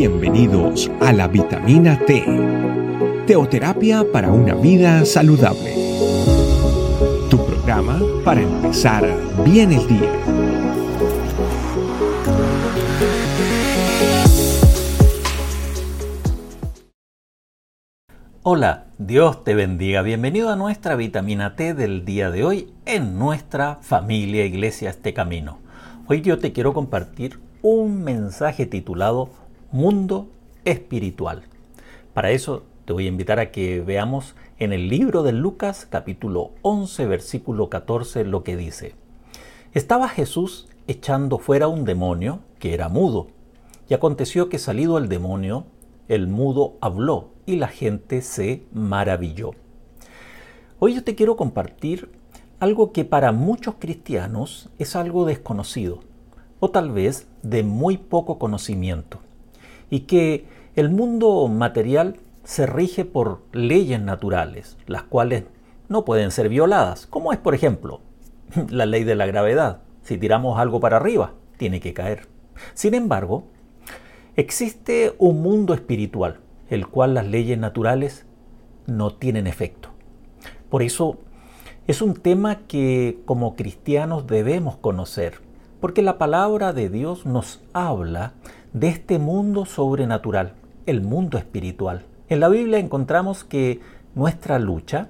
Bienvenidos a la vitamina T, teoterapia para una vida saludable. Tu programa para empezar bien el día. Hola, Dios te bendiga. Bienvenido a nuestra vitamina T del día de hoy en nuestra familia Iglesia Este Camino. Hoy yo te quiero compartir un mensaje titulado Mundo Espiritual. Para eso te voy a invitar a que veamos en el libro de Lucas capítulo 11 versículo 14 lo que dice. Estaba Jesús echando fuera un demonio que era mudo. Y aconteció que salido el demonio, el mudo habló y la gente se maravilló. Hoy yo te quiero compartir algo que para muchos cristianos es algo desconocido o tal vez de muy poco conocimiento y que el mundo material se rige por leyes naturales, las cuales no pueden ser violadas, como es por ejemplo la ley de la gravedad. Si tiramos algo para arriba, tiene que caer. Sin embargo, existe un mundo espiritual, el cual las leyes naturales no tienen efecto. Por eso es un tema que como cristianos debemos conocer, porque la palabra de Dios nos habla de este mundo sobrenatural, el mundo espiritual. En la Biblia encontramos que nuestra lucha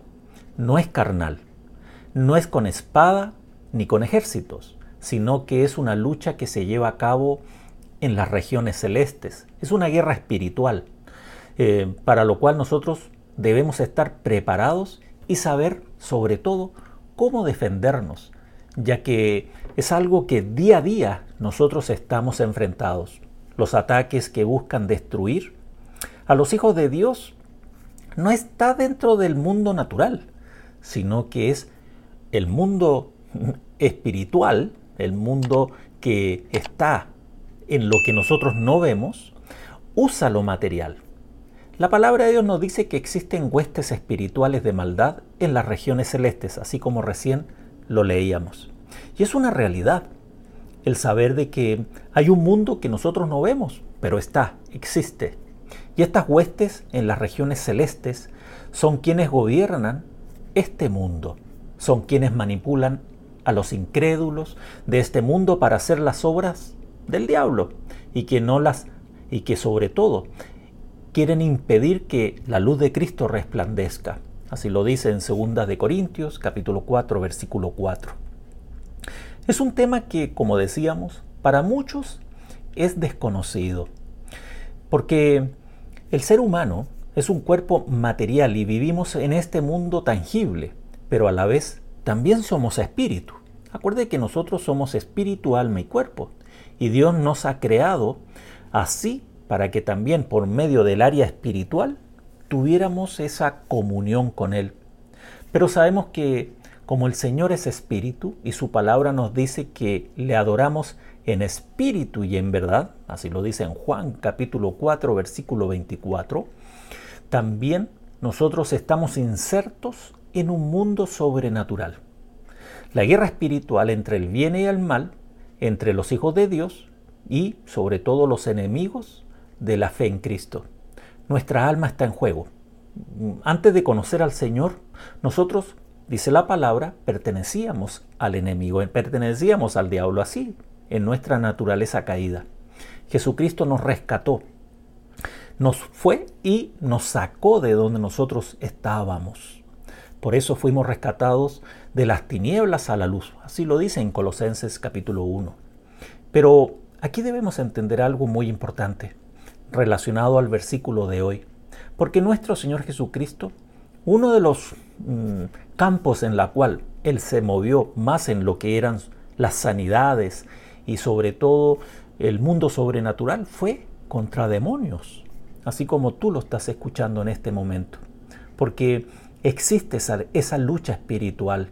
no es carnal, no es con espada ni con ejércitos, sino que es una lucha que se lleva a cabo en las regiones celestes. Es una guerra espiritual, eh, para lo cual nosotros debemos estar preparados y saber sobre todo cómo defendernos, ya que es algo que día a día nosotros estamos enfrentados. Los ataques que buscan destruir a los hijos de Dios no está dentro del mundo natural, sino que es el mundo espiritual, el mundo que está en lo que nosotros no vemos, usa lo material. La palabra de Dios nos dice que existen huestes espirituales de maldad en las regiones celestes, así como recién lo leíamos. Y es una realidad el saber de que hay un mundo que nosotros no vemos, pero está, existe. Y estas huestes en las regiones celestes son quienes gobiernan este mundo, son quienes manipulan a los incrédulos de este mundo para hacer las obras del diablo y que no las y que sobre todo quieren impedir que la luz de Cristo resplandezca. Así lo dice en 2 de Corintios capítulo 4 versículo 4. Es un tema que, como decíamos, para muchos es desconocido, porque el ser humano es un cuerpo material y vivimos en este mundo tangible, pero a la vez también somos espíritu. Acuerde que nosotros somos espíritu, alma y cuerpo, y Dios nos ha creado así para que también por medio del área espiritual tuviéramos esa comunión con Él. Pero sabemos que como el Señor es espíritu y su palabra nos dice que le adoramos en espíritu y en verdad, así lo dice en Juan capítulo 4 versículo 24, también nosotros estamos insertos en un mundo sobrenatural. La guerra espiritual entre el bien y el mal, entre los hijos de Dios y sobre todo los enemigos de la fe en Cristo. Nuestra alma está en juego. Antes de conocer al Señor, nosotros dice la palabra, pertenecíamos al enemigo, pertenecíamos al diablo así, en nuestra naturaleza caída. Jesucristo nos rescató, nos fue y nos sacó de donde nosotros estábamos. Por eso fuimos rescatados de las tinieblas a la luz. Así lo dice en Colosenses capítulo 1. Pero aquí debemos entender algo muy importante relacionado al versículo de hoy. Porque nuestro Señor Jesucristo uno de los mm, campos en la cual él se movió más en lo que eran las sanidades y sobre todo el mundo sobrenatural fue contra demonios, así como tú lo estás escuchando en este momento, porque existe esa, esa lucha espiritual,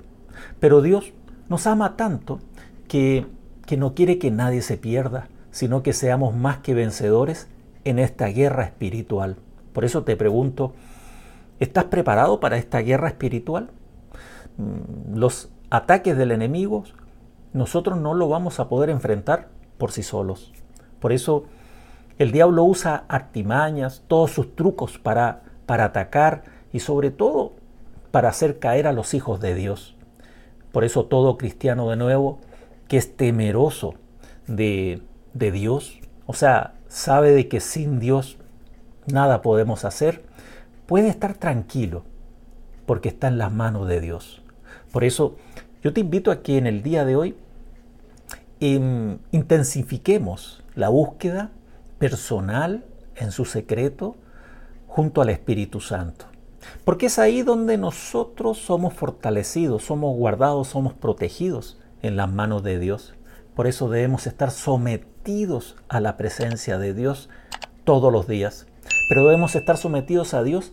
pero Dios nos ama tanto que, que no quiere que nadie se pierda, sino que seamos más que vencedores en esta guerra espiritual. Por eso te pregunto, ¿Estás preparado para esta guerra espiritual? Mm, los ataques del enemigo nosotros no lo vamos a poder enfrentar por sí solos. Por eso El diablo usa artimañas, todos sus trucos para, para atacar y sobre todo para hacer caer a los hijos de Dios. Por eso todo cristiano de nuevo que es temeroso de, de Dios, o sea, sabe de que sin Dios nada podemos hacer, puede estar tranquilo porque está en las manos de Dios. Por eso yo te invito a que en el día de hoy em, intensifiquemos la búsqueda personal en su secreto junto al Espíritu Santo. Porque es ahí donde nosotros somos fortalecidos, somos guardados, somos protegidos en las manos de Dios. Por eso debemos estar sometidos a la presencia de Dios todos los días. Pero debemos estar sometidos a Dios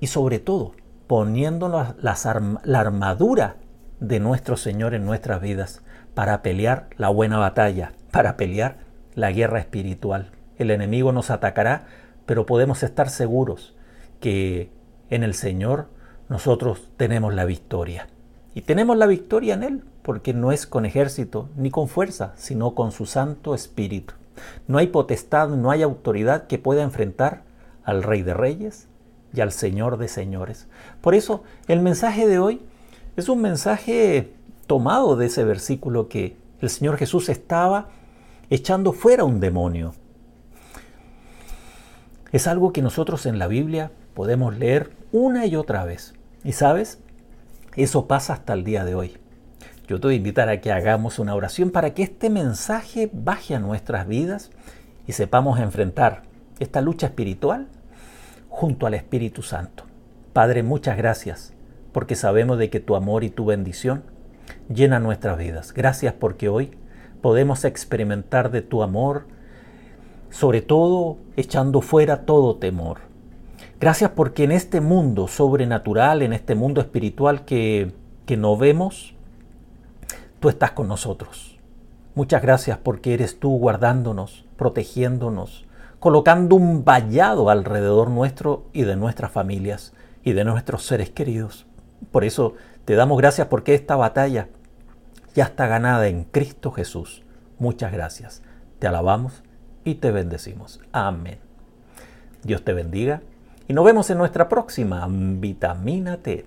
y sobre todo poniéndonos la armadura de nuestro Señor en nuestras vidas para pelear la buena batalla, para pelear la guerra espiritual. El enemigo nos atacará, pero podemos estar seguros que en el Señor nosotros tenemos la victoria. Y tenemos la victoria en Él, porque no es con ejército ni con fuerza, sino con su Santo Espíritu. No hay potestad, no hay autoridad que pueda enfrentar al Rey de Reyes y al Señor de Señores. Por eso el mensaje de hoy es un mensaje tomado de ese versículo que el Señor Jesús estaba echando fuera un demonio. Es algo que nosotros en la Biblia podemos leer una y otra vez. Y sabes, eso pasa hasta el día de hoy. Yo te voy a invitar a que hagamos una oración para que este mensaje baje a nuestras vidas y sepamos enfrentar esta lucha espiritual junto al Espíritu Santo. Padre, muchas gracias porque sabemos de que tu amor y tu bendición llenan nuestras vidas. Gracias porque hoy podemos experimentar de tu amor, sobre todo echando fuera todo temor. Gracias porque en este mundo sobrenatural, en este mundo espiritual que, que no vemos, tú estás con nosotros. Muchas gracias porque eres tú guardándonos, protegiéndonos, colocando un vallado alrededor nuestro y de nuestras familias y de nuestros seres queridos. Por eso te damos gracias porque esta batalla ya está ganada en Cristo Jesús. Muchas gracias. Te alabamos y te bendecimos. Amén. Dios te bendiga y nos vemos en nuestra próxima Vitamina T.